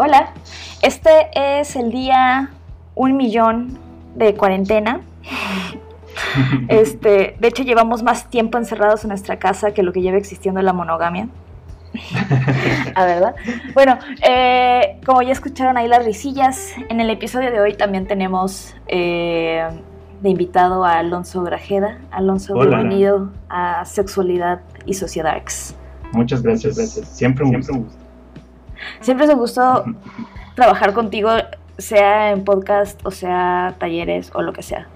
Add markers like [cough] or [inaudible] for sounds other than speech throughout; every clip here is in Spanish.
Hola, este es el día un millón de cuarentena. [laughs] Este, de hecho, llevamos más tiempo encerrados en nuestra casa que lo que lleva existiendo la monogamia. ¿A verdad? Bueno, eh, como ya escucharon ahí las risillas, en el episodio de hoy también tenemos eh, de invitado a Alonso Grajeda. Alonso, bienvenido a Sexualidad y Sociedades. Muchas gracias, gracias. Siempre un, Siempre un gusto. Siempre es un gusto trabajar contigo, sea en podcast o sea talleres o lo que sea.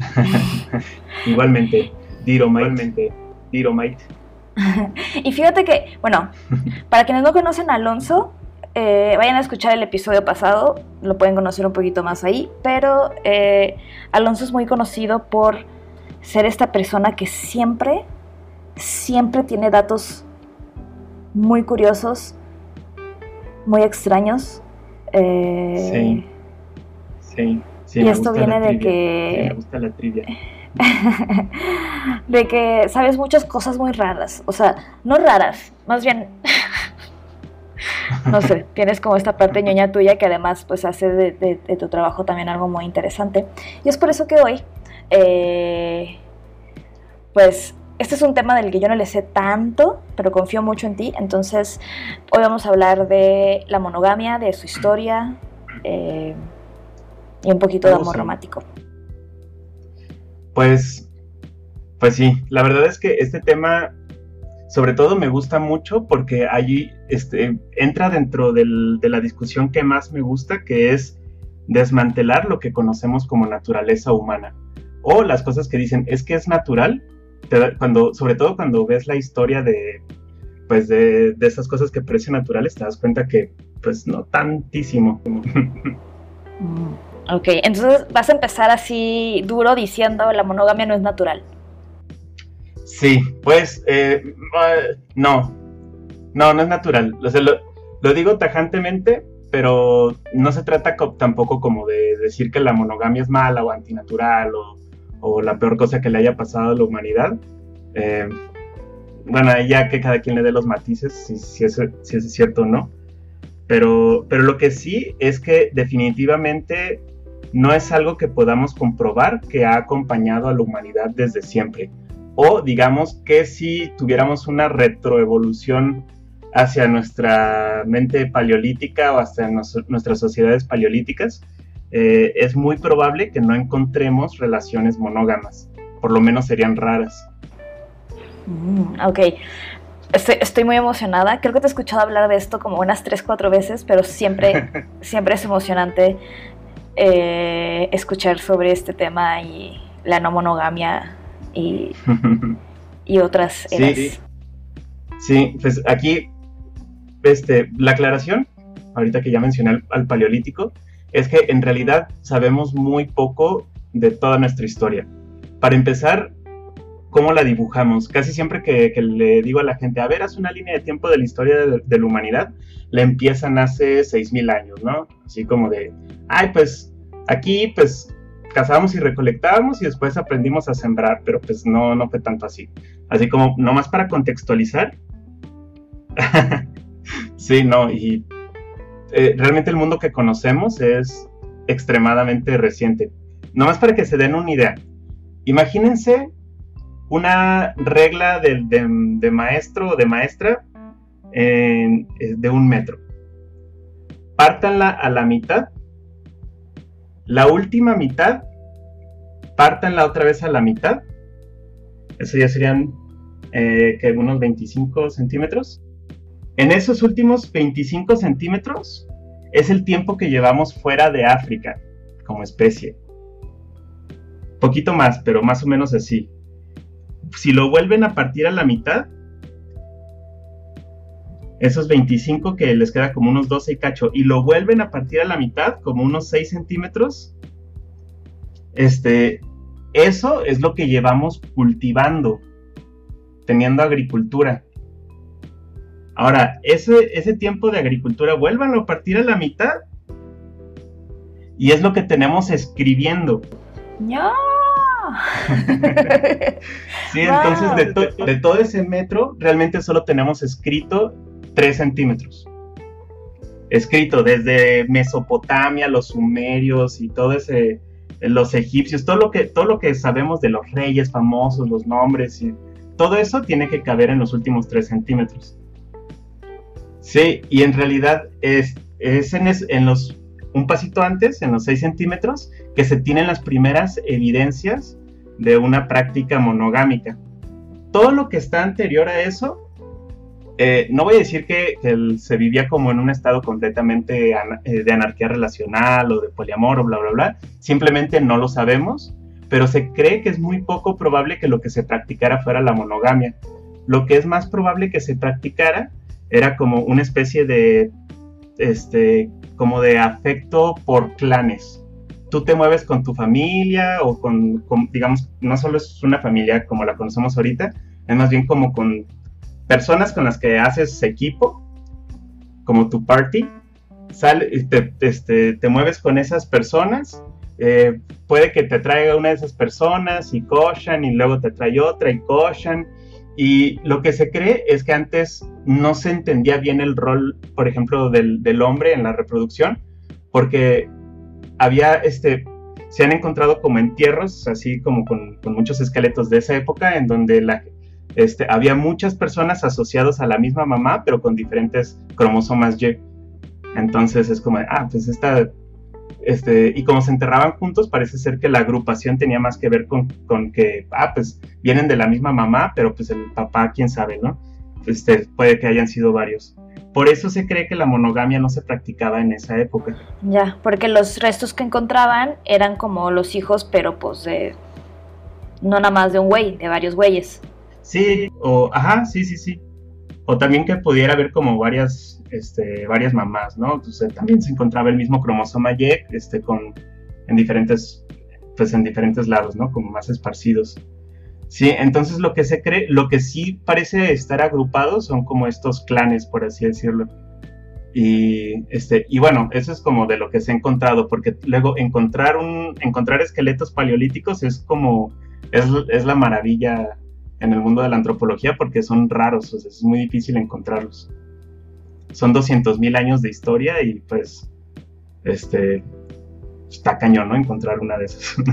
[laughs] Igualmente, Diro Igualmente, Diro Mate. [laughs] y fíjate que, bueno, para quienes no conocen a Alonso, eh, vayan a escuchar el episodio pasado, lo pueden conocer un poquito más ahí, pero eh, Alonso es muy conocido por ser esta persona que siempre, siempre tiene datos muy curiosos, muy extraños. Eh, sí, sí. y esto viene de que... me gusta la trivia. [laughs] de que sabes muchas cosas muy raras, o sea, no raras, más bien [laughs] no sé, tienes como esta parte ñoña tuya que además pues hace de, tu trabajo también algo muy interesante. Y es por eso que hoy, eh, pues este es un tema del que yo no le sé tanto, pero confío mucho en ti. Entonces, hoy vamos a hablar de la monogamia, de su historia eh, y un poquito de amor romántico. Pues, pues sí, la verdad es que este tema sobre todo me gusta mucho porque allí este, entra dentro de la discusión que más me gusta, que es desmantelar lo que conocemos como naturaleza humana. O las cosas que dicen, es que es natural, cuando, sobre todo cuando ves la historia de, pues de, de esas cosas que parecen naturales, te das cuenta que, pues no tantísimo. Mm, ok, entonces vas a empezar así duro diciendo la monogamia no es natural. Sí, pues eh, no, no, no es natural. lo, digo tajantemente, pero no se trata tampoco como de decir que la monogamia es mala o antinatural o, la peor cosa que le haya pasado a la humanidad. Eh, bueno, ya que cada quien le dé los matices, si, es, cierto o no. Pero, pero lo que sí es que definitivamente no es algo que podamos comprobar que ha acompañado a la humanidad desde siempre o digamos que si tuviéramos una retroevolución hacia nuestra mente paleolítica o hacia nuestras sociedades paleolíticas, eh, es muy probable que no encontremos relaciones monógamas, por lo menos serían raras. Mm, ok, estoy, muy emocionada, creo que te he escuchado hablar de esto como unas 3, 4 veces, pero siempre, [laughs] siempre es emocionante eh, escuchar sobre este tema y la no monogamia y, [laughs] otras eras. Sí, pues aquí este, la aclaración, ahorita que ya mencioné al, paleolítico, es que en realidad sabemos muy poco de toda nuestra historia. Para empezar, ¿cómo la dibujamos? Casi siempre que, le digo a la gente, a ver, haz una línea de tiempo de la historia de, la humanidad, la empiezan hace 6.000 años, ¿no? Así como de, ay, pues aquí, pues cazábamos y recolectábamos y después aprendimos a sembrar, pero pues no, no fue tanto así. Así como nomás para contextualizar. [laughs] sí, no, y eh, realmente el mundo que conocemos es extremadamente reciente. Nomás para que se den una idea. Imagínense una regla de, maestro o de maestra eh, de un metro. Pártanla a la mitad la última mitad, la otra vez a la mitad. Eso ya serían eh, que unos 25 centímetros. En esos últimos 25 centímetros es el tiempo que llevamos fuera de África como especie. Poquito más, pero más o menos así. Si lo vuelven a partir a la mitad, esos 25 que les queda como unos 12 y cacho, y lo vuelven a partir a la mitad, como unos 6 centímetros, este, eso es lo que llevamos cultivando, teniendo agricultura. Ahora, ese, ese tiempo de agricultura, vuélvanlo a partir a la mitad, y es lo que tenemos escribiendo. ¡No! [laughs] sí, entonces de, de todo ese metro, realmente solo tenemos escrito 3 centímetros. escrito desde Mesopotamia, los sumerios y todo ese, los egipcios, todo lo que, todo lo que sabemos de los reyes famosos, los nombres y todo eso tiene que caber en los últimos 3 centímetros. Sí, y en realidad es, en, los, un pasito antes, en los 6 centímetros, que se tienen las primeras evidencias de una práctica monogámica. Todo lo que está anterior a eso eh, no voy a decir que, se vivía como en un estado completamente eh, de anarquía relacional o de poliamor o bla, bla, bla. Simplemente no lo sabemos, pero se cree que es muy poco probable que lo que se practicara fuera la monogamia. Lo que es más probable que se practicara era como una especie de, este, como de afecto por clanes. Tú te mueves con tu familia o con digamos, no solo es una familia como la conocemos ahorita, es más bien como con personas con las que haces equipo, como tu party, sale, te, este, te mueves con esas personas, eh, puede que te traiga una de esas personas y cochan y luego te trae otra y cochan. Y lo que se cree es que antes no se entendía bien el rol, por ejemplo, del, del hombre en la reproducción, porque había, este, se han encontrado como entierros, así como con, muchos esqueletos de esa época, en donde la, este, había muchas personas asociadas a la misma mamá, pero con diferentes cromosomas Y. Entonces es como, ah, pues esta, este, y como se enterraban juntos, parece ser que la agrupación tenía más que ver con, con, que, ah, pues vienen de la misma mamá, pero pues el papá, quién sabe, ¿no? Este, puede que hayan sido varios. Por eso se cree que la monogamia no se practicaba en esa época. Ya, porque los restos que encontraban eran como los hijos, pero pues de, no nada más de un güey, de varios güeyes. Sí, o, ajá, sí, sí, sí. O también que pudiera haber como varias, este, varias mamás, ¿no? Entonces también se encontraba el mismo cromosoma Y, este, con, en diferentes, pues en diferentes lados, ¿no? Como más esparcidos. Sí, entonces lo que se cree, lo que sí parece estar agrupado son como estos clanes, por así decirlo. Y, este, y bueno, eso es como de lo que se ha encontrado, porque luego encontrar, un, encontrar esqueletos paleolíticos es como, es, es la maravilla en el mundo de la antropología porque son raros, es muy difícil encontrarlos. Son 200.000 años de historia y pues este está cañón, ¿no? Encontrar una de esas. [laughs]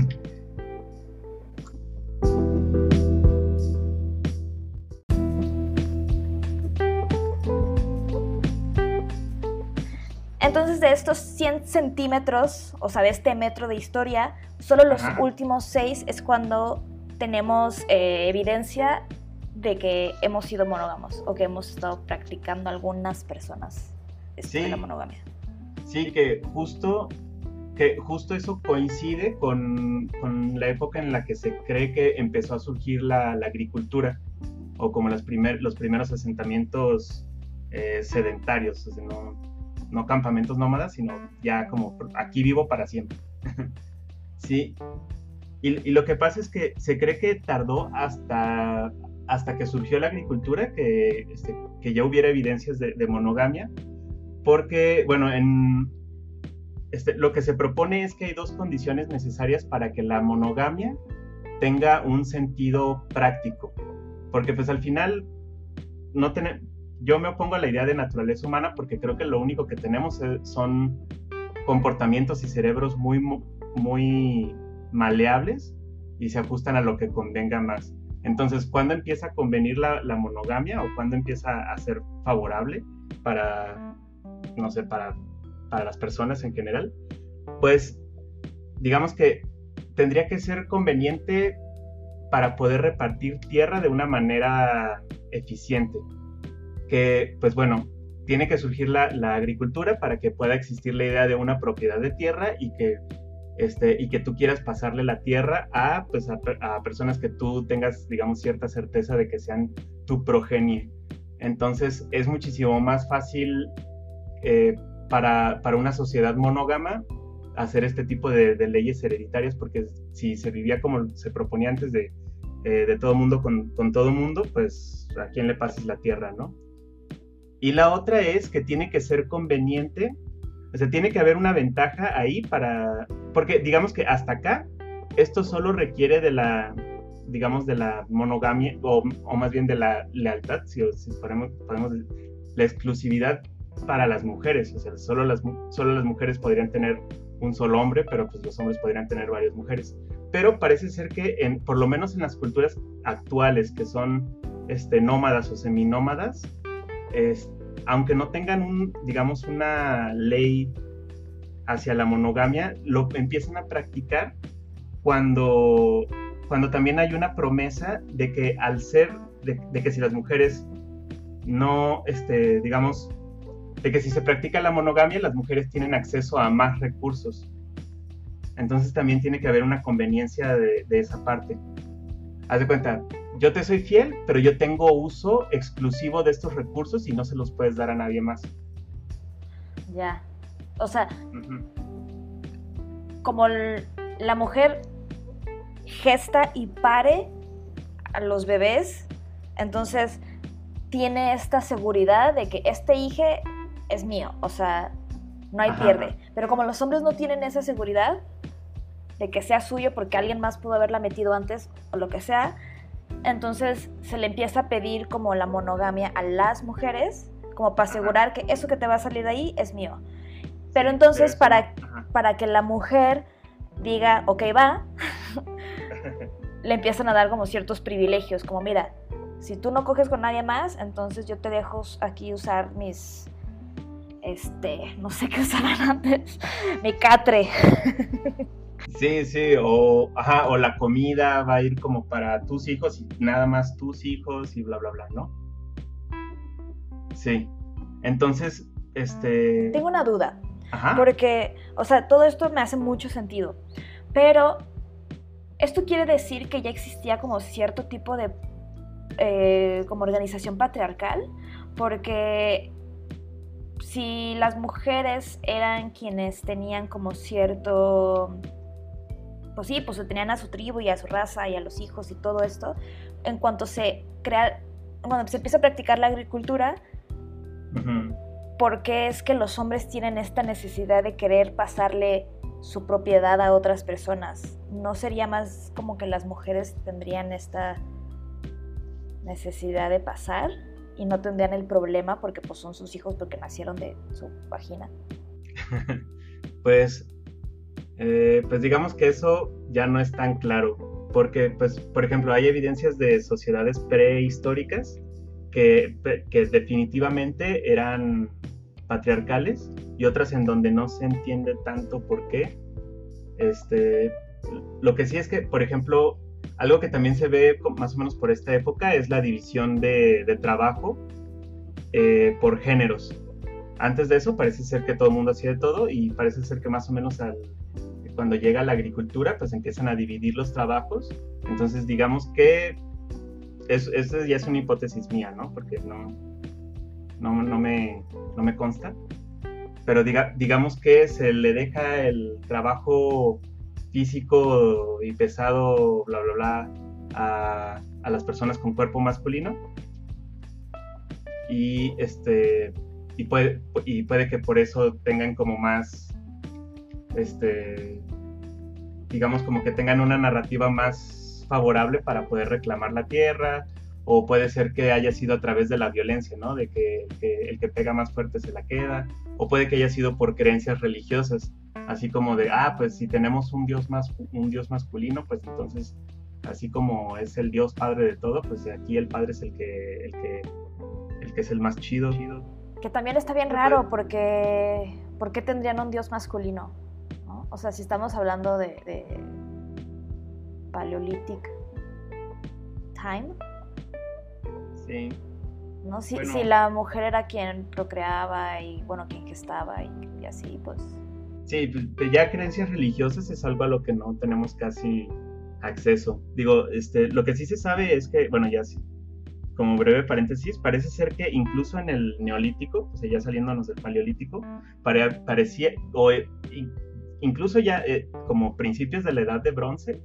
Entonces, de estos 100 centímetros, o sea, de este metro de historia, solo los últimos 6 es cuando tenemos eh, evidencia de que hemos sido monógamos o que hemos estado practicando algunas personas este, la monogamia. Sí, que justo, que justo eso coincide con, con, la época en la que se cree que empezó a surgir la, la agricultura o como los, primer, los primeros asentamientos eh, sedentarios, no, no campamentos nómadas, sino ya como aquí vivo para siempre. [laughs] sí, y, lo que pasa es que se cree que tardó hasta, hasta que surgió la agricultura que, este, que ya hubiera evidencias de, monogamia, porque, bueno, en, este, lo que se propone es que hay dos condiciones necesarias para que la monogamia tenga un sentido práctico, porque pues al final no tener, yo me opongo a la idea de naturaleza humana porque creo que lo único que tenemos son comportamientos y cerebros muy, muy maleables y se ajustan a lo que convenga más. Entonces, ¿cuándo empieza a convenir la, monogamia o cuándo empieza a ser favorable para, no sé, para, para las personas en general? Pues, digamos que tendría que ser conveniente para poder repartir tierra de una manera eficiente. Que, pues bueno, tiene que surgir la, la agricultura para que pueda existir la idea de una propiedad de tierra y que este, y que tú quieras pasarle la tierra a, pues, a, personas que tú tengas, digamos, cierta certeza de que sean tu progenie. Entonces es muchísimo más fácil eh, para, para, una sociedad monógama hacer este tipo de, leyes hereditarias, porque si se vivía como se proponía antes de, eh, de todo mundo con, con todo mundo, pues a quién le pases la tierra, ¿no? Y la otra es que tiene que ser conveniente o sea, tiene que haber una ventaja ahí para, porque digamos que hasta acá, esto solo requiere de la, digamos, de la monogamia, o, más bien de la lealtad, si, podemos, la exclusividad para las mujeres, o sea, solo las, solo las mujeres podrían tener un solo hombre, pero pues los hombres podrían tener varias mujeres. Pero parece ser que, en, por lo menos en las culturas actuales, que son este, nómadas o seminómadas, es, aunque no tengan un, digamos, una ley hacia la monogamia, lo empiezan a practicar cuando, cuando también hay una promesa de que al ser, de, que si las mujeres no, este, digamos, de que si se practica la monogamia, las mujeres tienen acceso a más recursos. Entonces también tiene que haber una conveniencia de, de esa parte. Haz de cuenta, yo te soy fiel, pero yo tengo uso exclusivo de estos recursos y no se los puedes dar a nadie más. Ya. O sea, como la mujer gesta y pare a los bebés, entonces tiene esta seguridad de que este hijo es mío, o sea, no hay pierde. Pero como los hombres no tienen esa seguridad de que sea suyo porque alguien más pudo haberla metido antes o lo que sea, entonces se le empieza a pedir como la monogamia a las mujeres, como para asegurar que eso que te va a salir de ahí es mío. Pero entonces para, para que la mujer diga, ok, va, [laughs] le empiezan a dar como ciertos privilegios, como mira, si tú no coges con nadie más, entonces yo te dejo aquí usar mis, este, no sé qué usaban [laughs] antes, mi catre. [laughs] Sí, sí, o, ajá, o la comida va a ir como para tus hijos y nada más tus hijos y bla, bla, bla, ¿no? Sí. Entonces, este... Tengo una duda. Ajá. Porque, o sea, todo esto me hace mucho sentido. Pero, ¿esto quiere decir que ya existía como cierto tipo de... Eh, como organización patriarcal? Porque si las mujeres eran quienes tenían como cierto pues sí, pues tenían a su tribu y a su raza y a los hijos y todo esto, en cuanto se crea, cuando se empieza a practicar la agricultura, ¿por qué es que los hombres tienen esta necesidad de querer pasarle su propiedad a otras personas? ¿No sería más como que las mujeres tendrían esta necesidad de pasar y no tendrían el problema porque pues son sus hijos porque nacieron de su vagina? [laughs] pues eh, pues digamos que eso ya no es tan claro, porque, pues, por ejemplo, hay evidencias de sociedades prehistóricas que, que definitivamente eran patriarcales y otras en donde no se entiende tanto por qué. Este, lo que sí es que, por ejemplo, algo que también se ve más o menos por esta época es la división de, trabajo eh, por géneros. Antes de eso parece ser que todo el mundo hacía de todo y parece ser que más o menos al, cuando llega la agricultura, pues empiezan a dividir los trabajos. Entonces, digamos que eso, ya es una hipótesis mía, ¿no? Porque no, no, no, me, no me consta. Pero diga, digamos que se le deja el trabajo físico y pesado, bla, bla, bla, a, a las personas con cuerpo masculino. Y este y puede, y puede que por eso tengan como más este, digamos como que tengan una narrativa más favorable para poder reclamar la tierra, o puede ser que haya sido a través de la violencia, ¿no? De que, el que pega más fuerte se la queda, o puede que haya sido por creencias religiosas, así como de, ah, pues si tenemos un dios, más, un dios masculino, pues entonces, así como es el dios padre de todo, pues aquí el padre es el que, el que, el que es el más chido. Que también está bien raro porque, ¿por qué tendrían un dios masculino? O sea, si estamos hablando de, de Paleolithic Time. Sí. ¿no? Si, si, la mujer era quien procreaba y, bueno, quien gestaba y, y así, pues... Sí, pues ya creencias religiosas es algo a lo que no tenemos casi acceso. Digo, este, lo que sí se sabe es que, bueno, ya sí, como breve paréntesis, parece ser que incluso en el neolítico, o sea, ya saliéndonos del paleolítico, parecía, o incluso ya eh, como principios de la edad de bronce,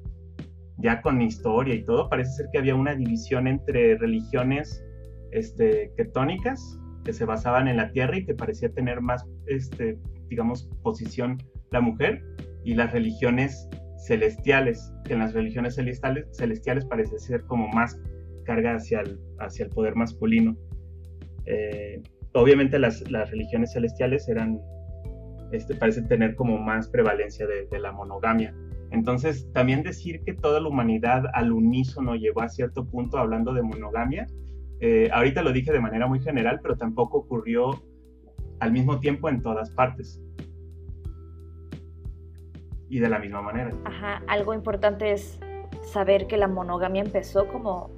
ya con historia y todo, parece ser que había una división entre religiones este, ketónicas que se basaban en la tierra y que parecía tener más, este, digamos, posición la mujer, y las religiones celestiales, que en las religiones celestiales, celestiales parece ser como más carga hacia el, hacia el poder masculino. Eh, obviamente las, religiones celestiales eran, este, parece tener como más prevalencia de, la monogamia. Entonces, también decir que toda la humanidad al unísono llegó a cierto punto hablando de monogamia, eh, ahorita lo dije de manera muy general, pero tampoco ocurrió al mismo tiempo en todas partes. Y de la misma manera. Ajá, algo importante es saber que la monogamia empezó como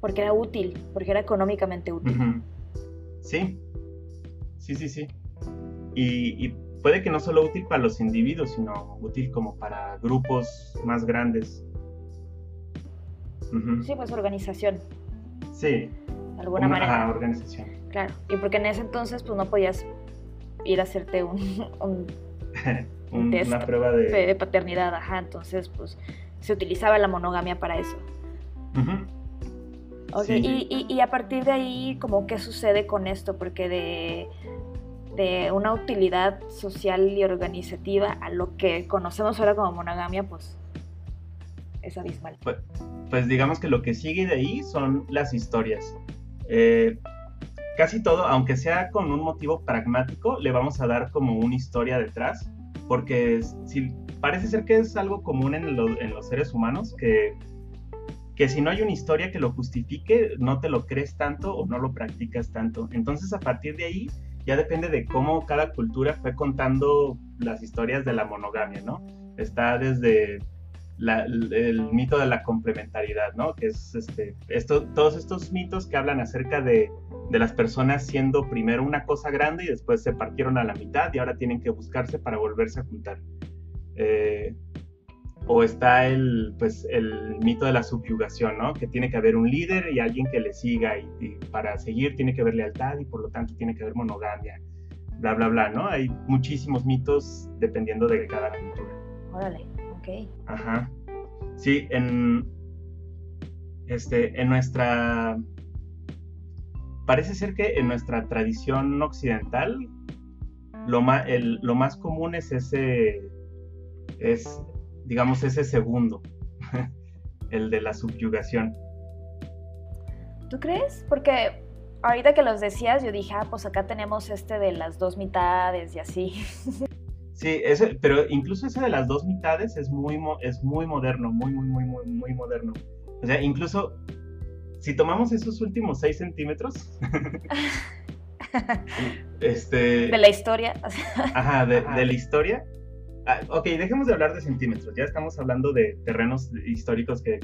porque era útil, porque era económicamente útil. Sí, sí, sí, sí. Y, puede que no solo útil para los individuos, sino útil como para grupos más grandes. Sí, pues organización. Sí. De alguna manera. organización. Claro, y porque en ese entonces pues no podías ir a hacerte un, [laughs] [laughs] un, test una prueba de... de... paternidad, ajá, entonces pues se utilizaba la monogamia para eso. y, a partir de ahí, como qué sucede con esto, porque de, de una utilidad social y organizativa a lo que conocemos ahora como monogamia, pues es abismal. Pues, pues digamos que lo que sigue de ahí son las historias. Eh, casi todo, aunque sea con un motivo pragmático, le vamos a dar como una historia detrás, porque si parece ser que es algo común en, los seres humanos, que, que si no hay una historia que lo justifique, no te lo crees tanto o no lo practicas tanto. Entonces a partir de ahí ya depende de cómo cada cultura fue contando las historias de la monogamia, ¿no? Está desde el mito de la complementariedad, ¿no? Que es este, esto, todos estos mitos que hablan acerca de, de, las personas siendo primero una cosa grande y después se partieron a la mitad y ahora tienen que buscarse para volverse a juntar. Eh, o está el, pues, el mito de la subyugación, ¿no? Que tiene que haber un líder y alguien que le siga y, para seguir tiene que haber lealtad y por lo tanto tiene que haber monogamia, bla, bla, bla, ¿no? Hay muchísimos mitos dependiendo de cada cultura. Órale, ok. Ajá. Sí, en, este, en nuestra... Parece ser que en nuestra tradición occidental lo más, lo más común es ese es, digamos, ese segundo, [laughs] el de la subyugación. ¿Tú crees? Porque ahorita que los decías, yo dije, ah, pues acá tenemos este de las dos mitades y así. [laughs] Sí, ese, pero incluso ese de las dos mitades es muy, es muy moderno, muy, muy, muy, muy, muy moderno. O sea, incluso si tomamos esos últimos seis centímetros, [laughs] este... De la historia. Ajá, de, de la historia, Ah, ok, dejemos de hablar de centímetros, ya estamos hablando de terrenos históricos que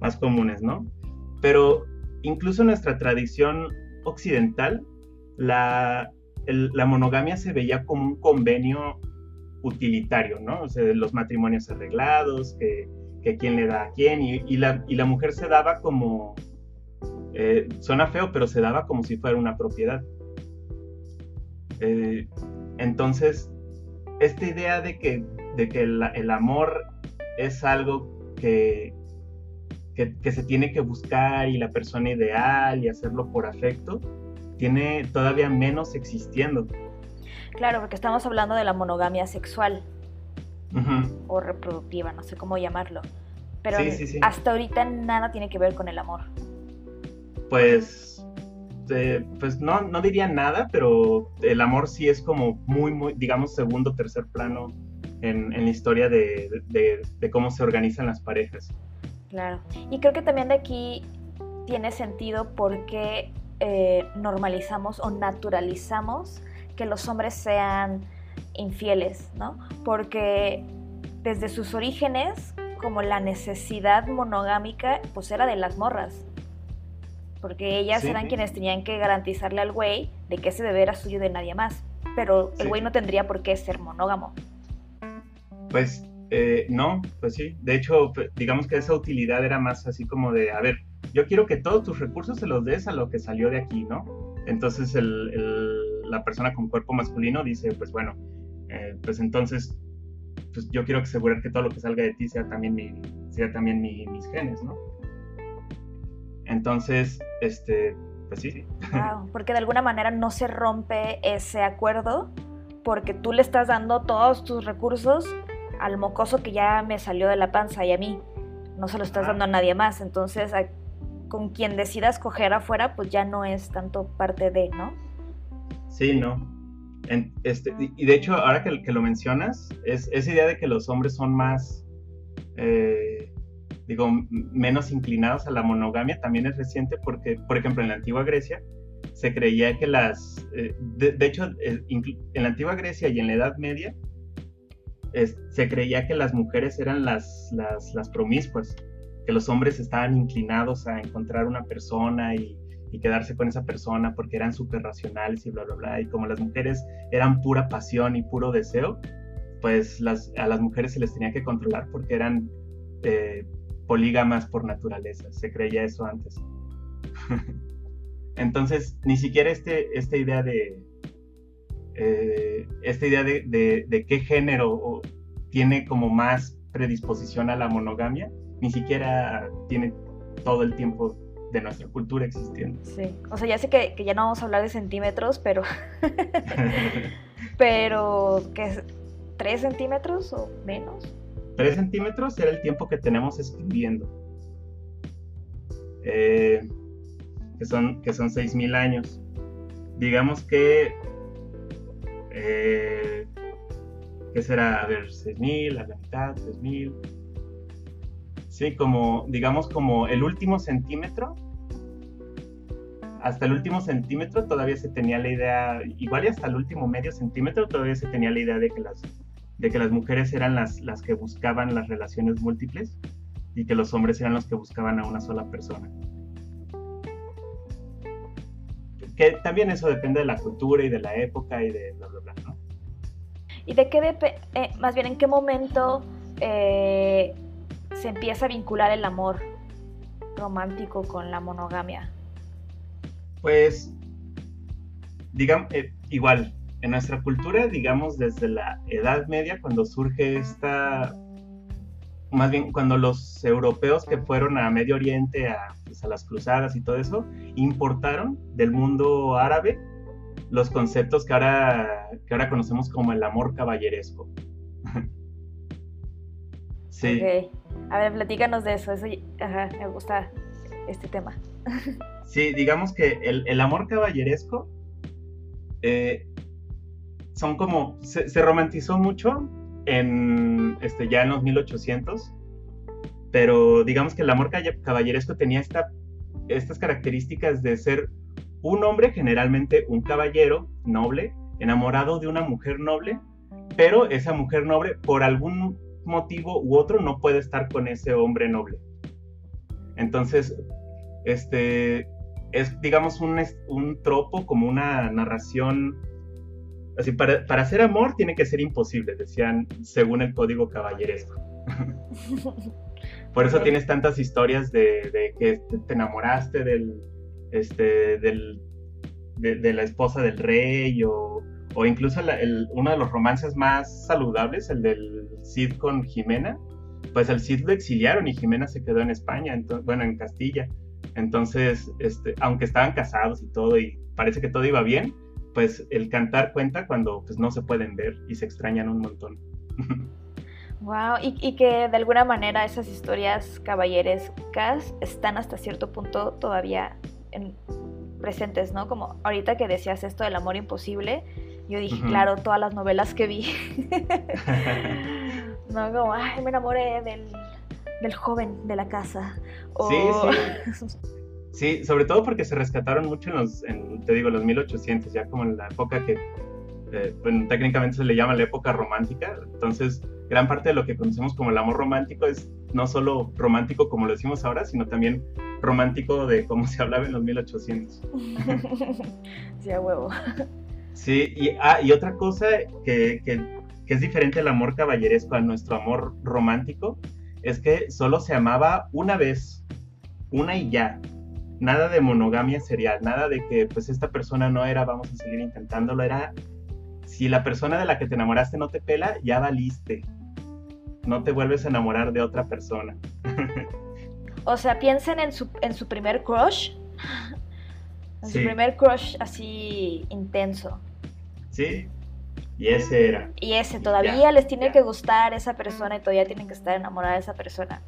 más comunes, ¿no? Pero incluso en nuestra tradición occidental, la, la monogamia se veía como un convenio utilitario, ¿no? O sea, los matrimonios arreglados, que, que quién le da a quién, y, la, y la, mujer se daba como, eh, suena feo, pero se daba como si fuera una propiedad. Eh, entonces, esta idea de que, de que el, amor es algo que, que, se tiene que buscar y la persona ideal y hacerlo por afecto, tiene todavía menos existiendo. Claro, porque estamos hablando de la monogamia sexual o reproductiva, no sé cómo llamarlo. Pero hasta ahorita nada tiene que ver con el amor. Pues este, pues no, no diría nada, pero el amor sí es como muy, muy, digamos, segundo, tercer plano en, la historia de, cómo se organizan las parejas. Claro, y creo que también de aquí tiene sentido porque eh, normalizamos o naturalizamos que los hombres sean infieles, ¿no? Porque desde sus orígenes, como la necesidad monogámica, pues era de las morras porque ellas eran quienes tenían que garantizarle al güey de que ese bebé era suyo de nadie más, pero el güey no tendría por qué ser monógamo. Pues eh, no, pues sí, de hecho, digamos que esa utilidad era más así como de, a ver, yo quiero que todos tus recursos se los des a lo que salió de aquí, ¿no? Entonces la persona con cuerpo masculino dice, pues bueno, eh, pues entonces pues yo quiero asegurar que todo lo que salga de ti sea también, mi, sea también mis genes, ¿no? Entonces, este, pues sí. porque de alguna manera no se rompe ese acuerdo porque tú le estás dando todos tus recursos al mocoso que ya me salió de la panza y a mí. No se lo estás dando a nadie más. Entonces, con quien decidas coger afuera, pues ya no es tanto parte de, ¿no? Sí, no. este, y de hecho, ahora que, que, lo mencionas, es esa idea de que los hombres son más, eh, digo, menos inclinados a la monogamia también es reciente porque, por ejemplo, en la antigua Grecia se creía que las, eh, de, hecho, eh, en la antigua Grecia y en la Edad Media, se creía que las mujeres eran las, las, las promiscuas que los hombres estaban inclinados a encontrar una persona y, quedarse con esa persona porque eran súper racionales y bla, bla, bla. Y como las mujeres eran pura pasión y puro deseo, pues las, a las mujeres se les tenía que controlar porque eran eh, polígamas por naturaleza. Se creía eso antes. [laughs] Entonces, ni siquiera este, esta idea de... Eh, esta idea de, de qué género tiene como más predisposición a la monogamia, ni siquiera tiene todo el tiempo de nuestra cultura existiendo. Sí, o sea, ya sé que, ya no vamos a hablar de centímetros, pero... [laughs] [laughs] pero, ¿qué es? ¿Tres centímetros o menos? Tres centímetros era el tiempo que tenemos escribiendo. Eh, que son, que son 6.000 años. Digamos que... Eh, ¿Qué será? A ver, 6.000, a la mitad, 3.000 Sí, como, digamos, como el último centímetro. Hasta el último centímetro todavía se tenía la idea, igual y hasta el último medio centímetro todavía se tenía la idea de que las, de que las mujeres eran las, las que buscaban las relaciones múltiples y que los hombres eran los que buscaban a una sola persona. Que también eso depende de la cultura y de la época y de bla, bla, bla, ¿no? ¿Y de qué, eh, más bien en qué momento eh, se empieza a vincular el amor romántico con la monogamia? Pues, digamos, eh, igual, en nuestra cultura, digamos, desde la Edad Media, cuando surge esta, más bien cuando los europeos que fueron a Medio Oriente, a, pues, a las cruzadas y todo eso, importaron del mundo árabe los conceptos que ahora, que ahora conocemos como el amor caballeresco. [laughs] sí. A ver, platícanos de eso. Eso ajá, me gusta este tema. [laughs] Sí, digamos que el, amor caballeresco eh, son como. Se, romantizó mucho en este, ya en los 1800, pero digamos que el amor caballeresco tenía esta, estas características de ser un hombre, generalmente un caballero noble, enamorado de una mujer noble, pero esa mujer noble, por algún motivo u otro no puede estar con ese hombre noble. Entonces, este es, digamos, un, un tropo, como una narración. Así, para, para, hacer amor tiene que ser imposible, decían, según el código caballeresco. Por eso tienes tantas historias de, que te enamoraste del, este, del, de, la esposa del rey o, o incluso uno de los romances más saludables, el del Cid con Jimena, pues el Cid lo exiliaron y Jimena se quedó en España, entonces, bueno, en Castilla. Entonces, este, aunque estaban casados y todo y parece que todo iba bien, pues el cantar cuenta cuando pues no se pueden ver y se extrañan un montón. [laughs] Wow, y, y, que de alguna manera esas historias caballerescas están hasta cierto punto todavía en, presentes, ¿no? Como ahorita que decías esto del amor imposible, yo dije, claro, todas las novelas que vi. [laughs] no, como, ay, me enamoré del, joven de la casa. Sí, sí. [laughs] Sí, sobre todo porque se rescataron mucho en los, te digo, los 1800, ya como en la época que, eh, bueno, técnicamente se le llama la época romántica. Entonces, gran parte de lo que conocemos como el amor romántico es no solo romántico como lo decimos ahora, sino también romántico de cómo se hablaba en los 1800. [laughs] sí, a huevo. Sí, y, ah, y otra cosa que, es diferente al amor caballeresco a nuestro amor romántico es que solo se amaba una vez, una y ya. Nada de monogamia serial, nada de que pues esta persona no era, vamos a seguir intentándolo, era si la persona de la que te enamoraste no te pela, ya valiste. No te vuelves a enamorar de otra persona. o sea, piensen en su, en su primer crush su primer crush así intenso. Sí, y ese era. Y ese, todavía les tiene que gustar esa persona y todavía tienen que estar enamorados de esa persona.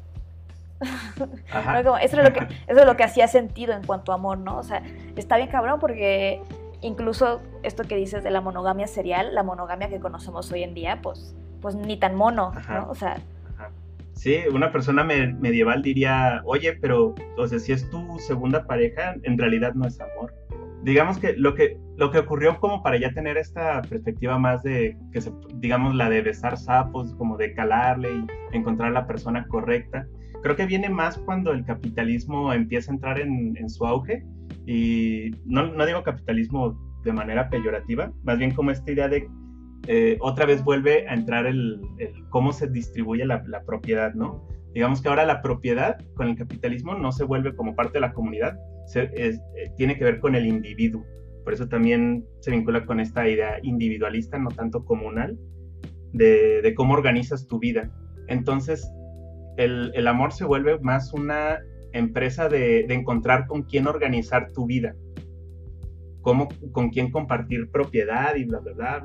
[laughs] eso, es lo que, eso es lo que hacía sentido en cuanto a amor, ¿no? O sea, está bien cabrón porque incluso esto que dices de la monogamia serial, la monogamia que conocemos hoy en día, pues, pues ni tan mono, ¿no? O sea... Sí, una persona medieval diría, oye, pero, o sea, si es tu segunda pareja, en realidad no es amor. Digamos que lo que, lo que ocurrió como para ya tener esta perspectiva más de, que se, digamos, la de besar sapos, como de calarle y encontrar la persona correcta, creo que viene más cuando el capitalismo empieza a entrar en, en su auge y no, no, digo capitalismo de manera peyorativa, más bien como esta idea de eh, otra vez vuelve a entrar el, cómo se distribuye la, propiedad, ¿no? Digamos que ahora la propiedad con el capitalismo no se vuelve como parte de la comunidad, eh, tiene que ver con el individuo. Por eso también se vincula con esta idea individualista, no tanto comunal, de, cómo organizas tu vida. Entonces, el, el amor se vuelve más una empresa de, encontrar con quién organizar tu vida, cómo, con quién compartir propiedad y bla, bla, bla.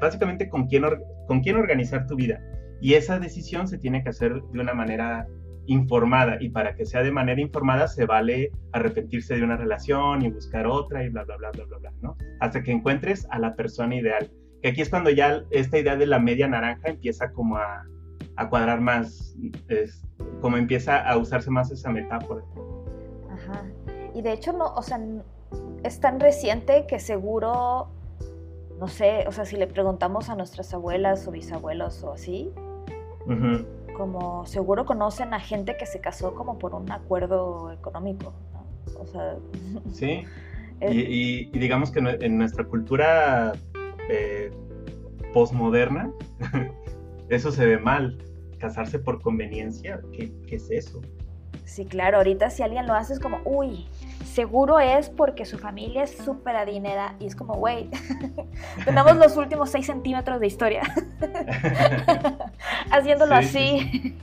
básicamente con quién, con quién organizar tu vida. Y esa decisión se tiene que hacer de una manera informada y para que sea de manera informada se vale arrepentirse de una relación y buscar otra y bla, bla, bla, bla, bla, bla, ¿no? Hasta que encuentres a la persona ideal. Que aquí es cuando ya esta idea de la media naranja empieza como a, a cuadrar más, es, como empieza a usarse más esa metáfora. Ajá. Y de hecho, no, o sea, es tan reciente que seguro, no sé, o sea, si le preguntamos a nuestras abuelas o bisabuelos o así, como seguro conocen a gente que se casó como por un acuerdo económico, ¿no? O sea... Sí. [laughs] Y, digamos que en nuestra cultura eh, postmoderna, [laughs] eso se ve mal casarse por conveniencia, ¿qué, es eso? Sí, claro, ahorita si alguien lo hace es como, uy, seguro es porque su familia es súper adinera y es como, güey, [laughs] tenemos los últimos seis centímetros de historia [laughs] haciéndolo así.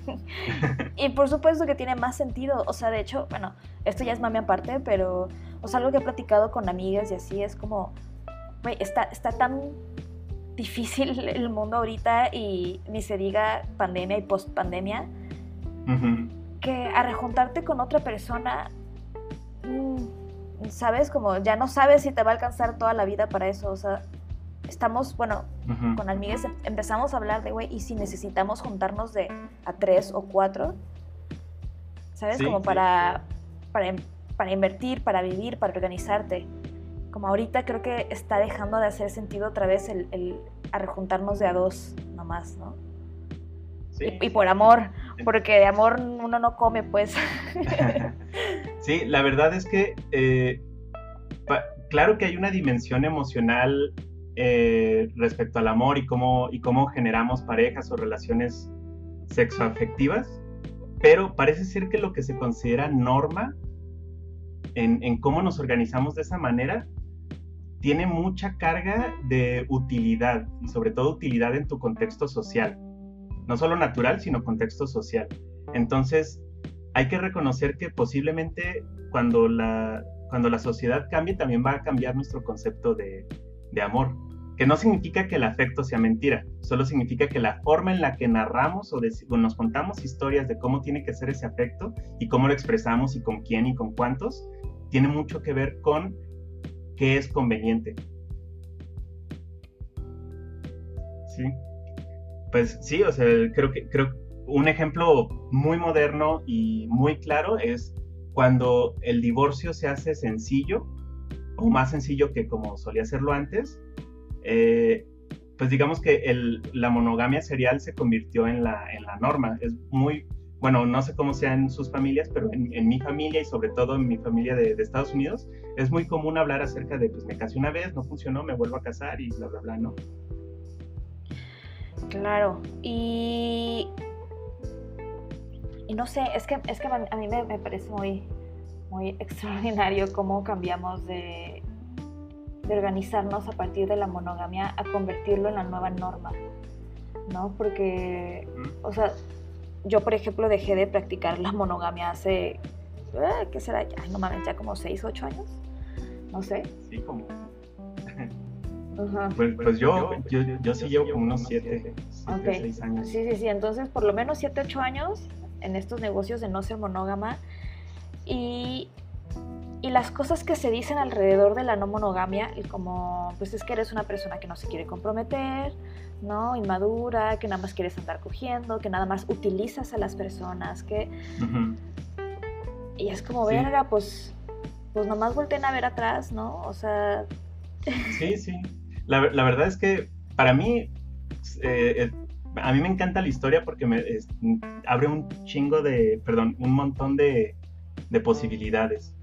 [laughs] y por supuesto que tiene más sentido, o sea, de hecho, bueno, esto ya es mami aparte, pero, o sea, algo que he platicado con amigas y así es como, güey, está, está tan difícil [laughs] el mundo ahorita y ni se diga pandemia y post pandemia, que a rejuntarte con otra persona, mm, ¿sabes? Como ya no sabes si te va a alcanzar toda la vida para eso. O sea, estamos, bueno, con Almigues em, empezamos a hablar de, güey, ¿y si necesitamos juntarnos de a tres o cuatro? ¿Sabes? como para, para, para invertir, para vivir, para organizarte como ahorita creo que está dejando de hacer sentido otra vez el, el a rejuntarnos de a dos nomás, ¿no? Sí. Y, por amor, porque de amor uno no come, pues. [laughs] sí, la verdad es que, eh, claro que hay una dimensión emocional eh, respecto al amor y cómo, y cómo generamos parejas o relaciones sexoafectivas, pero parece ser que lo que se considera norma en, en cómo nos organizamos de esa manera tiene mucha carga de utilidad y sobre todo utilidad en tu contexto social. No solo natural, sino contexto social. Entonces, hay que reconocer que posiblemente cuando la, cuando la sociedad cambie, también va a cambiar nuestro concepto de, de amor. Que no significa que el afecto sea mentira, solo significa que la forma en la que narramos o, o nos contamos historias de cómo tiene que ser ese afecto y cómo lo expresamos y con quién y con cuántos, tiene mucho que ver con qué es conveniente. Sí. Pues sí, o sea, creo que creo un ejemplo muy moderno y muy claro es cuando el divorcio se hace sencillo o más sencillo que como solía hacerlo antes. Eh, pues digamos que la monogamia serial se convirtió en la, en la norma. Es muy, bueno, no sé cómo sea en sus familias, pero en, mi familia y sobre todo en mi familia de, Estados Unidos, es muy común hablar acerca de, pues me casé una vez, no funcionó, me vuelvo a casar y bla, bla, bla, ¿no? Claro, y, y no sé, es que, es que a mí me, parece muy, muy extraordinario cómo cambiamos de, de organizarnos a partir de la monogamia a convertirlo en la nueva norma, ¿no? Porque, o sea, yo, por ejemplo, dejé de practicar la monogamia hace, eh, ¿qué será? Ya, no mames, ya como 6, 8 años. No sé. Sí, como. Pues, pues, yo, yo, sí llevo como unos 7, 6 años. Sí, sí, sí. Entonces, por lo menos 7, 8 años en estos negocios de no ser monógama y, y las cosas que se dicen alrededor de la no monogamia, y como pues es que eres una persona que no se quiere comprometer, ¿no? Inmadura, que nada más quieres andar cogiendo, que nada más utilizas a las personas, que... Y es como, verga, pues, pues nomás volteen a ver atrás, ¿no? O sea... Sí, sí. La, la verdad es que para mí, eh, eh, a mí me encanta la historia porque me abre un chingo de, perdón, un montón de, de posibilidades.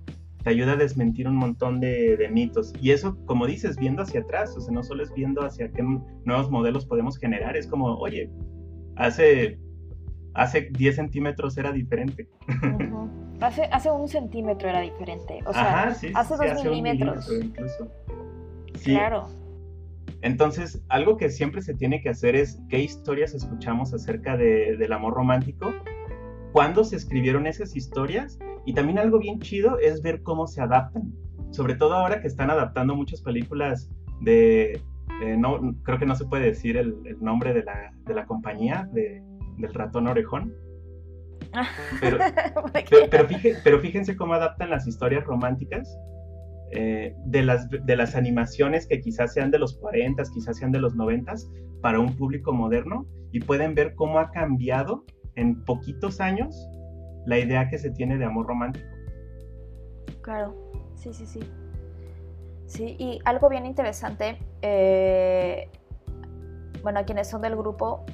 Te ayuda a desmentir un montón de, de, mitos. Y eso, como dices, viendo hacia atrás, o sea, no solo es viendo hacia qué nuevos modelos podemos generar, es como, oye, hace, hace 10 centímetros era diferente. hace, hace un centímetro era diferente. O sea, hace dos milímetros. incluso. Claro. Entonces, algo que siempre se tiene que hacer es qué historias escuchamos acerca de, del amor romántico, cuándo se escribieron esas historias y también algo bien chido es ver cómo se adaptan. Sobre todo ahora que están adaptando muchas películas de, no, creo que no se puede decir el, nombre de la, de la compañía de, del ratón orejón. [laughs] Pero, pero, pero fíjense cómo adaptan las historias románticas eh, de, las, de las animaciones que quizás sean de los 40, quizás sean de los 90 para un público moderno y pueden ver cómo ha cambiado en poquitos años la idea que se tiene de amor romántico. Claro, sí, sí, sí. Sí, y algo bien interesante, eh, bueno, quienes son del grupo,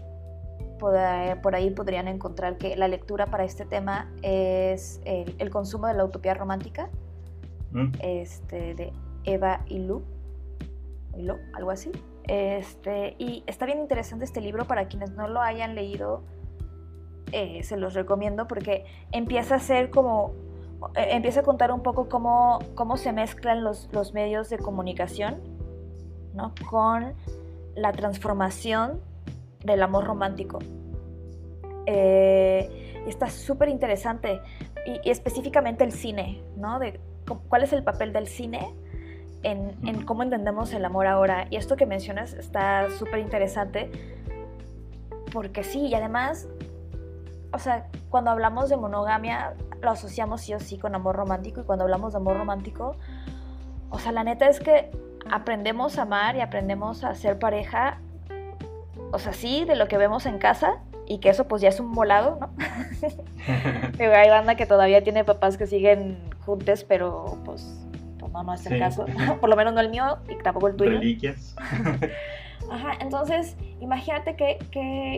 por, ahí podrían encontrar que la lectura para este tema es el, el consumo de la utopía romántica Mm. este, de Eva y Lu, algo así. Este, y está bien interesante este libro para quienes no lo hayan leído, eh, se los recomiendo porque empieza a ser como, eh, empieza a contar un poco cómo, cómo se mezclan los, los medios de comunicación ¿no? con la transformación del amor romántico. Eh, está súper interesante y, y, específicamente el cine, ¿no? De cuál es el papel del cine en, cómo entendemos el amor ahora. Y esto que mencionas está súper interesante porque sí, y además, o sea, cuando hablamos de monogamia lo asociamos sí o sí con amor romántico y cuando hablamos de amor romántico, o sea, la neta es que aprendemos a amar y aprendemos a ser pareja, o sea, sí, de lo que vemos en casa, y que eso pues ya es un volado, ¿no? [laughs] hay banda que todavía tiene papás que siguen juntos, pero pues, pues, no, no es el caso. Por lo menos no el mío y tampoco el tuyo. Reliquias. [laughs] Ajá, entonces imagínate qué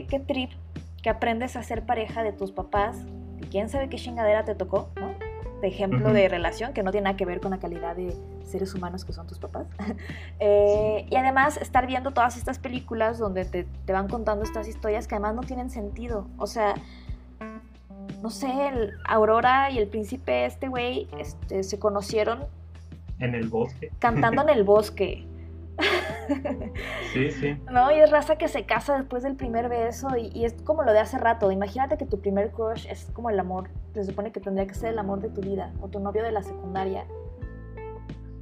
que, trip que aprendes a ser pareja de tus papás, quién sabe qué chingadera te tocó, ¿no? De ejemplo de relación que no tiene nada que ver con la calidad de seres humanos que son tus papás. [laughs] Eh, y además estar viendo todas estas películas donde te, te, van contando estas historias que además no tienen sentido. O sea, no sé, el Aurora y el príncipe este güey este, se conocieron. En el bosque. Cantando en el [laughs] bosque. Sí, sí. [laughs] No, y es raza que se casa después del primer beso y, y, es como lo de hace rato. Imagínate que tu primer crush es como el amor. Se supone que tendría que ser el amor de tu vida o tu novio de la secundaria.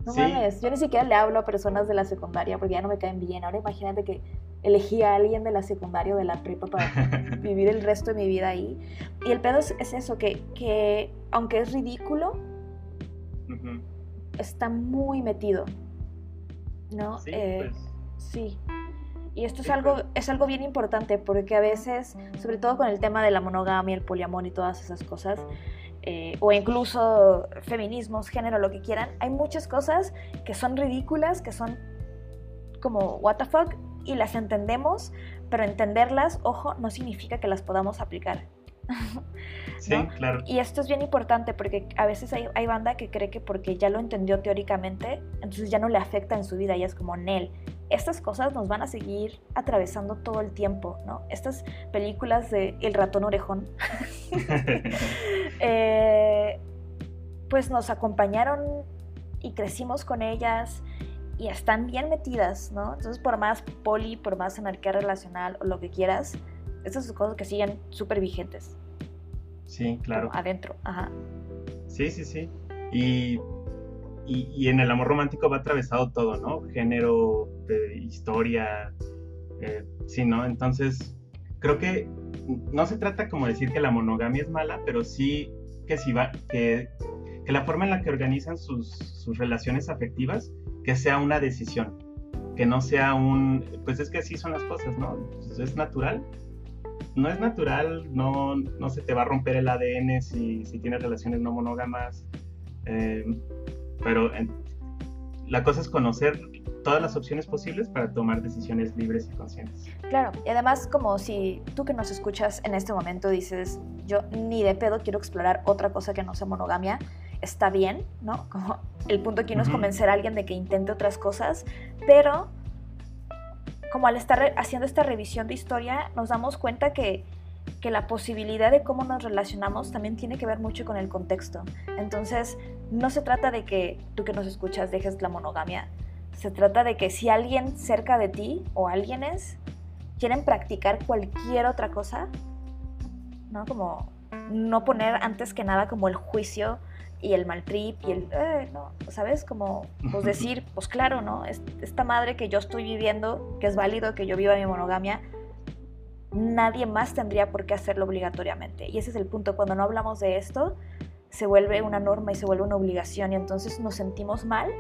No mames, yo ni siquiera le hablo a personas de la secundaria porque ya no me caen bien. Ahora imagínate que elegí a alguien de la secundaria o de la prepa para [laughs] vivir el resto de mi vida ahí. Y el pedo es, eso, que, que, aunque es ridículo, está muy metido. ¿No? Sí, eh, pues. sí. Y esto es algo, es algo bien importante porque a veces, sobre todo con el tema de la monogamia, el poliamor y todas esas cosas, eh, o incluso feminismos, género, lo que quieran, hay muchas cosas que son ridículas, que son como what the fuck, y las entendemos, pero entenderlas, ojo, no significa que las podamos aplicar. Sí, claro. Y esto es bien importante porque a veces hay, hay, banda que cree que porque ya lo entendió teóricamente, entonces ya no le afecta en su vida y es como Nel. Estas cosas nos van a seguir atravesando todo el tiempo, ¿no? Estas películas de El ratón orejón, [laughs] eh, pues nos acompañaron y crecimos con ellas y están bien metidas, ¿no? Entonces, por más poli, por más anarquía relacional o lo que quieras, estas son cosas que siguen súper vigentes. Sí, claro. adentro, ajá. Sí, sí, sí. Y, y, en el amor romántico va atravesado todo, ¿no? Género, historia, eh, sí, ¿no? Entonces, creo que no se trata como decir que la monogamia es mala, pero sí que si va, que, que la forma en la que organizan sus, sus relaciones afectivas, que sea una decisión, que no sea un, pues es que así son las cosas, ¿no? Pues es natural. No es natural, no, no se te va a romper el ADN si, si tienes relaciones no monógamas, eh, pero la cosa es conocer todas las opciones posibles para tomar decisiones libres y conscientes. Claro, y además como si tú que nos escuchas en este momento dices, yo ni de pedo quiero explorar otra cosa que no sea monogamia, está bien, ¿no? Como el punto aquí no es convencer a alguien de que intente otras cosas, pero como al estar haciendo esta revisión de historia nos damos cuenta que que la posibilidad de cómo nos relacionamos también tiene que ver mucho con el contexto. Entonces, no se trata de que tú que nos escuchas dejes la monogamia. Se trata de que si alguien cerca de ti o alguienes quieren practicar cualquier otra cosa, ¿no? Como no poner antes que nada como el juicio y el mal trip y el, eh, no, ¿sabes? Como, pues decir, pues claro, ¿no? Esta madre que yo estoy viviendo, que es válido que yo viva mi monogamia, nadie más tendría por qué hacerlo obligatoriamente. Y ese es el punto, cuando no hablamos de esto, se vuelve una norma y se vuelve una obligación y entonces nos sentimos mal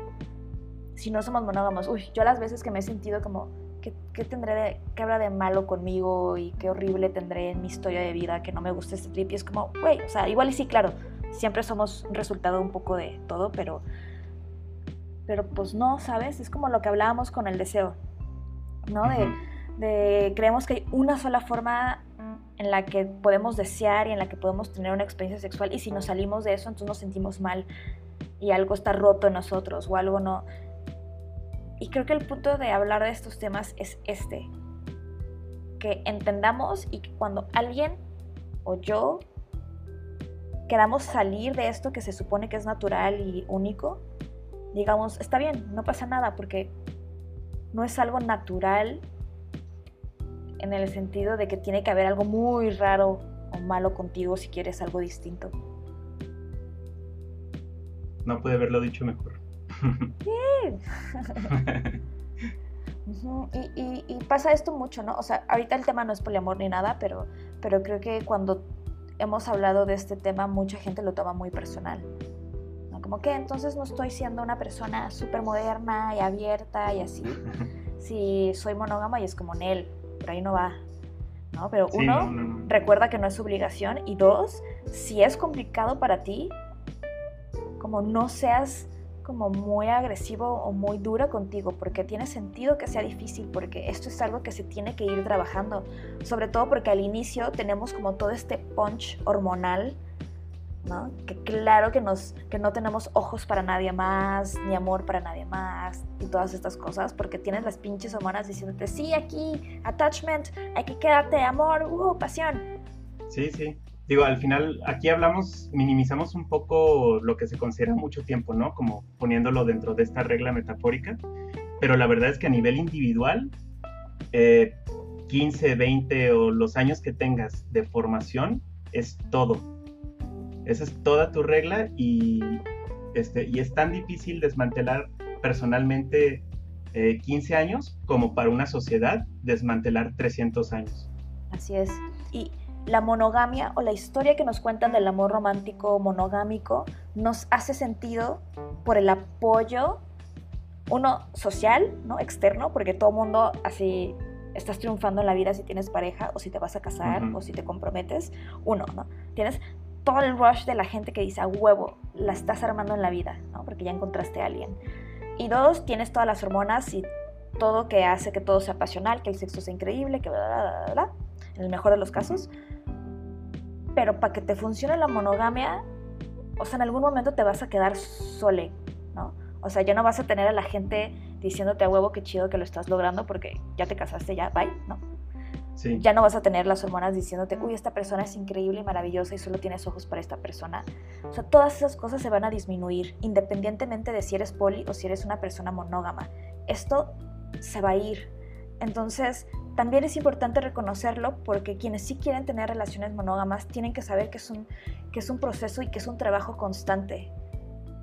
si no somos monógamos. Uy, yo las veces que me he sentido como, ¿qué, tendré de, qué habrá de malo conmigo y qué horrible tendré en mi historia de vida que no me gusta este trip? Y es como, güey, o sea, igual y sí, claro, siempre somos resultado un poco de todo, pero, pero pues no, ¿sabes? Es como lo que hablábamos con el deseo, ¿no? De creemos que hay una sola forma en la que podemos desear y en la que podemos tener una experiencia sexual y si nos salimos de eso entonces nos sentimos mal y algo está roto en nosotros o algo no. Y creo que el punto de hablar de estos temas es este, que entendamos y que cuando alguien o yo queramos salir de esto que se supone que es natural y único, digamos, está bien, no pasa nada porque no es algo natural en el sentido de que tiene que haber algo muy raro o malo contigo si quieres algo distinto. No puede haberlo dicho mejor. [laughs] y, pasa esto mucho, ¿no? O sea, ahorita el tema no es poliamor ni nada, pero, pero creo que cuando hemos hablado de este tema, mucha gente lo toma muy personal. ¿no? Como que entonces no estoy siendo una persona súper moderna y abierta y así. [laughs] Si soy monógama y es como en él, por ahí no va. ¿no? Pero uno, recuerda que no es obligación. Y dos, si es complicado para ti, como no seas como muy agresivo o muy duro contigo, porque tiene sentido que sea difícil, porque esto es algo que se tiene que ir trabajando, sobre todo porque al inicio tenemos como todo este punch hormonal que claro que, nos, que no tenemos ojos para nadie más, ni amor para nadie más, y todas estas cosas, porque tienes las pinches hormonas diciéndote, sí, aquí, attachment, hay que quedarte, amor, uh, pasión. Sí, sí. Digo, al final, aquí hablamos, minimizamos un poco lo que se considera mucho tiempo, ¿no? Como poniéndolo dentro de esta regla metafórica, pero la verdad es que a nivel individual, 15, eh, 20 o los años que tengas de formación es todo esa es toda tu regla y, este, y es tan difícil desmantelar personalmente 15 eh, años como para una sociedad desmantelar 300 años. Así es. Y la monogamia o la historia que nos cuentan del amor romántico monogámico nos hace sentido por el apoyo, uno social, ¿no? externo, porque todo mundo así estás triunfando en la vida si tienes pareja o si te vas a casar o si te comprometes. Uno, ¿no? Tienes todo el rush de la gente que dice a huevo, la estás armando en la vida, ¿no? Porque ya encontraste a alguien. Y dos, tienes todas las hormonas y todo que hace que todo sea pasional, que el sexo sea increíble, que bla, bla, bla, bla, en el mejor de los casos. Pero para que te funcione la monogamia, o sea, en algún momento te vas a quedar sole, ¿no? O sea, ya no vas a tener a la gente diciéndote a huevo que chido que lo estás logrando porque ya te casaste, ya, bye, ¿no? Ya no vas a tener las hormonas diciéndote, uy, esta persona es increíble y maravillosa y solo tienes ojos para esta persona. O sea, todas esas cosas se van a disminuir, independientemente de si eres poli o si eres una persona monógama. Esto se va a ir. Entonces, también es importante reconocerlo porque quienes sí quieren tener relaciones monógamas tienen que saber que es un, que es un proceso y que es un trabajo constante.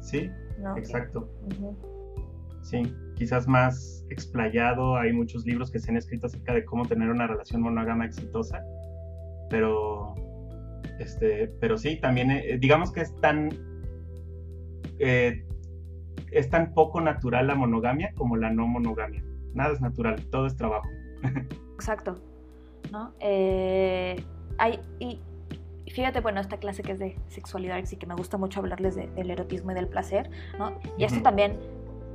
Sí, exacto. Sí, quizás más explayado. Hay muchos libros que se han escrito acerca de cómo tener una relación monógama exitosa. Pero, este, pero sí, también, eh, digamos que es tan, eh, es tan poco natural la monogamia como la no monogamia. Nada es natural, todo es trabajo. Exacto, ¿no? Eh, hay, y fíjate, bueno, esta clase que es de sexualidad y que me gusta mucho hablarles del erotismo y del placer, ¿no? Y esto también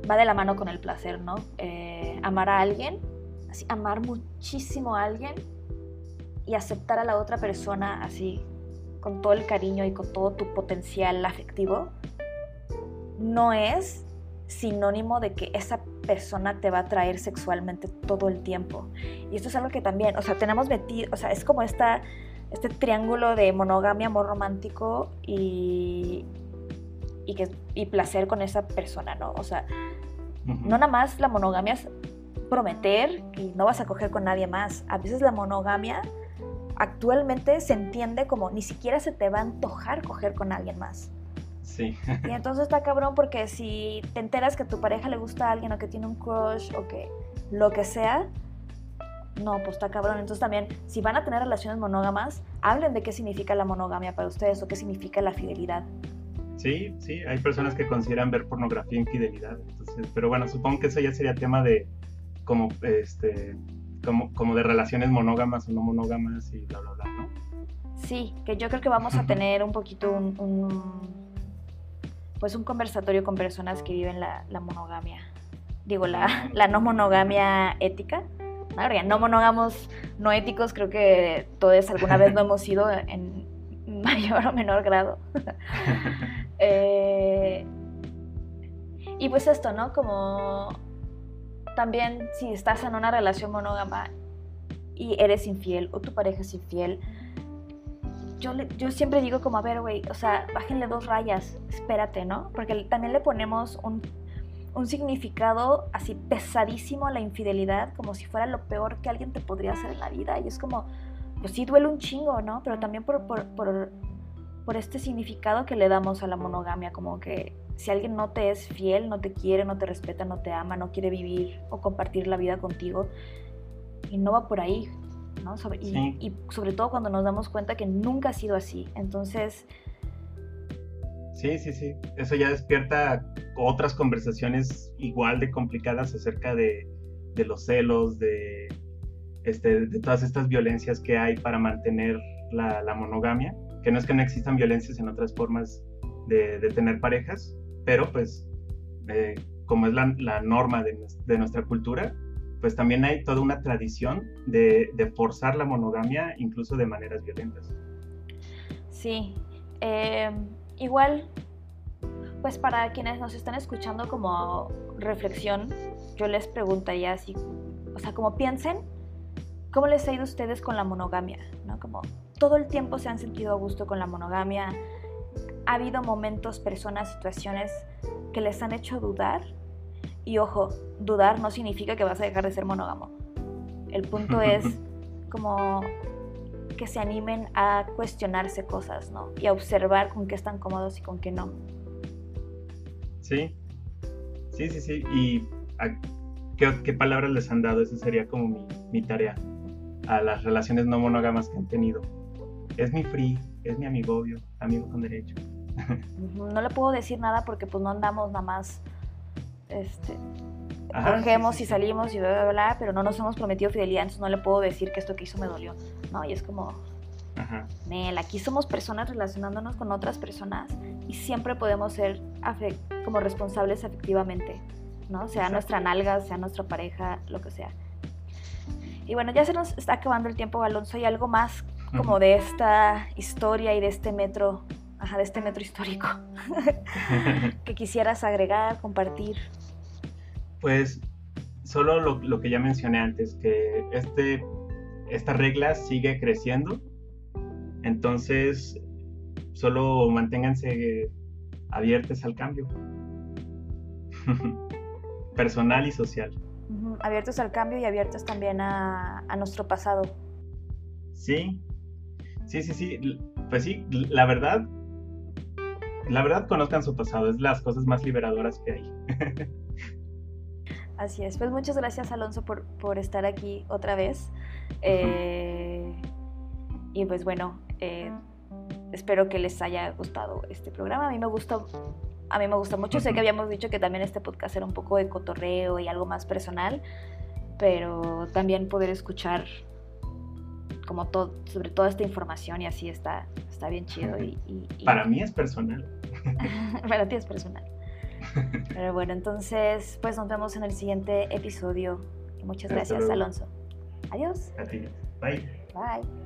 va de la mano con el placer, ¿no? Eh, amar a alguien, así, amar muchísimo a alguien y aceptar a la otra persona así, con todo el cariño y con todo tu potencial afectivo, no es sinónimo de que esa persona te va a atraer sexualmente todo el tiempo. Y esto es algo que también, o sea, tenemos metido, o sea, es como esta, este triángulo de monogamia, amor romántico y, y, que, y placer con esa persona, ¿no? O sea, no nada más la monogamia es prometer y no vas a coger con nadie más. A veces la monogamia actualmente se entiende como ni siquiera se te va a antojar coger con alguien más. Sí. Y entonces está cabrón porque si te enteras que a tu pareja le gusta a alguien o que tiene un crush o que lo que sea, no, pues está cabrón. Entonces también, si van a tener relaciones monógamas, hablen de qué significa la monogamia para ustedes o qué significa la fidelidad. Sí, sí, hay personas que consideran ver pornografía infidelidad. Entonces, pero bueno, supongo que eso ya sería tema de como este como, como de relaciones monógamas o no monógamas y bla bla bla, ¿no? Sí, que yo creo que vamos a tener un poquito un, pues un conversatorio con personas que viven la, monogamia. Digo, la, [laughs] la, no monogamia ética. No, no monógamos no éticos, creo que todos alguna vez lo hemos [laughs] sido en mayor o menor grado. [laughs] Eh, y pues esto, ¿no? Como también si estás en una relación monógama y eres infiel o tu pareja es infiel, yo, yo siempre digo como, a ver, güey, o sea, bájenle dos rayas, espérate, ¿no? Porque también le ponemos un, significado así pesadísimo a la infidelidad, como si fuera lo peor que alguien te podría hacer en la vida. Y es como, pues sí duele un chingo, ¿no? Pero también por, por, este significado que le damos a la monogamia, como que si alguien no te es fiel, no te quiere, no te respeta, no te ama, no quiere vivir o compartir la vida contigo, y no va por ahí, ¿no? y, y, sobre todo cuando nos damos cuenta que nunca ha sido así. Entonces... Sí, sí, sí. Eso ya despierta otras conversaciones igual de complicadas acerca de, de los celos, de este, de todas estas violencias que hay para mantener la, monogamia, que no es que no existan violencias en otras formas de, tener parejas, pero pues eh, como es la, norma de, nuestra cultura, pues también hay toda una tradición de, forzar la monogamia incluso de maneras violentas. Sí, eh, igual, pues para quienes nos están escuchando como reflexión, yo les preguntaría así, o sea, como piensen ¿Cómo les ha ido a ustedes con la monogamia? ¿No? Como todo el tiempo se han sentido a gusto con la monogamia. Ha habido momentos, personas, situaciones que les han hecho dudar. Y ojo, dudar no significa que vas a dejar de ser monógamo. El punto [laughs] es como que se animen a cuestionarse cosas, ¿no? Y a observar con qué están cómodos y con qué no. Sí, sí, sí, sí. ¿Y qué, palabras les han dado? Esa sería como mi, mi tarea a las relaciones no monógamas que han tenido. Es mi free, es mi amigo obvio, amigo con derecho. [laughs] No le puedo decir nada porque pues no andamos nada más, este, cogemos y salimos y bla, bla, bla, pero no nos hemos prometido fidelidad, entonces no le puedo decir que esto que hizo me dolió. No, y es como, Ajá. Nel, aquí somos personas relacionándonos con otras personas y siempre podemos ser como responsables afectivamente, ¿no? Sea nuestra nalga, sea nuestra pareja, lo que sea. Y bueno, ya se nos está acabando el tiempo, Alonso. ¿Hay algo más como de esta historia y de este metro, ajá, de este metro histórico [laughs] [laughs] que quisieras agregar, compartir? Pues solo lo, que ya mencioné antes, que este, esta regla sigue creciendo. Entonces, solo manténganse abiertos al cambio. [laughs] Personal y social abiertos al cambio y abiertos también a, nuestro pasado. Sí, sí, sí, sí. Pues sí, la verdad, la verdad conozcan su pasado, es las cosas más liberadoras que hay. [laughs] Así es, pues muchas gracias Alonso por, por estar aquí otra vez. Eh, Y pues bueno, eh, espero que les haya gustado este programa. A mí me gusta, a mí me gusta mucho. Sé que habíamos dicho que también este podcast era un poco de cotorreo y algo más personal, pero también poder escuchar como todo, sobre toda esta información y así está, está bien chido. Y, Para mí es personal. [laughs] Para ti es personal. Pero bueno, entonces, pues nos vemos en el siguiente episodio. Muchas gracias, Alonso. Adiós. A ti. Bye. Bye.